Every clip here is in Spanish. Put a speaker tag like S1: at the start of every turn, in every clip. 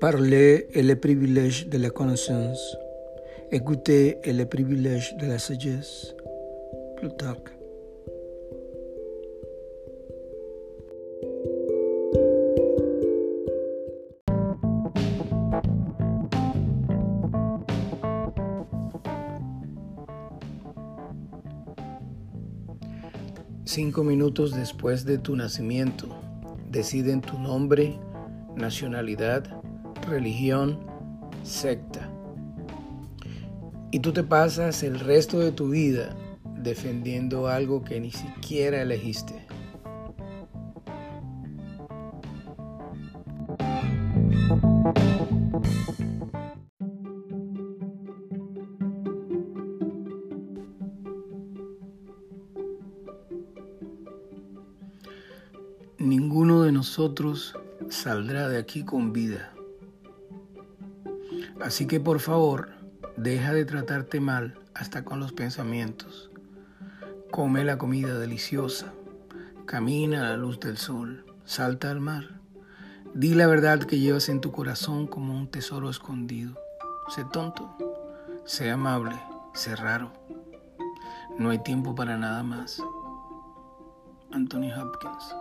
S1: Parler est le privilège de la connaissance. Écouter est le privilège de la sagesse. Plutarque. Cinco minutos después de tu nacimiento, deciden tu nombre, nacionalidad, religión, secta. Y tú te pasas el resto de tu vida defendiendo algo que ni siquiera elegiste. Ninguno de nosotros saldrá de aquí con vida. Así que por favor, deja de tratarte mal hasta con los pensamientos. Come la comida deliciosa. Camina a la luz del sol. Salta al mar. Di la verdad que llevas en tu corazón como un tesoro escondido. Sé tonto. Sé amable. Sé raro. No hay tiempo para nada más. Anthony Hopkins.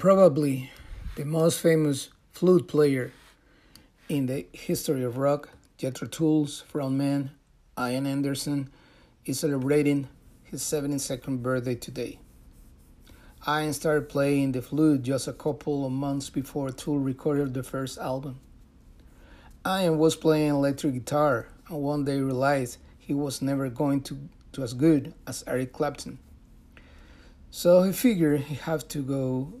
S1: Probably the most famous flute player in the history of rock, Jethro Tull's frontman Ian Anderson, is celebrating his 72nd birthday today. Ian started playing the flute just a couple of months before Tool recorded the first album. Ian was playing electric guitar and one day realized he was never going to do as good as Eric Clapton. So he figured he had to go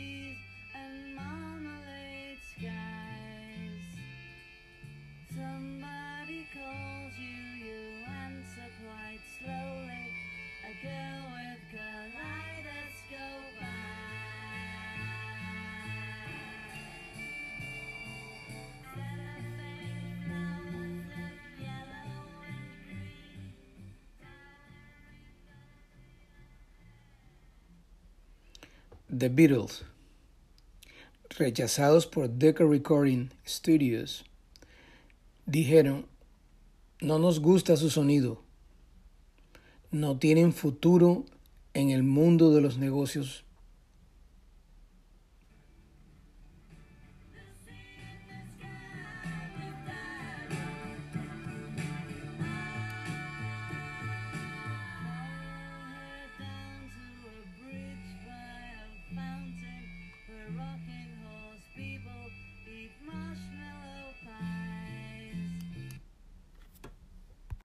S1: The Beatles, rechazados por Decca Recording Studios, dijeron, no nos gusta su sonido, no tienen futuro en el mundo de los negocios.
S2: walking horse people eat marshmallows.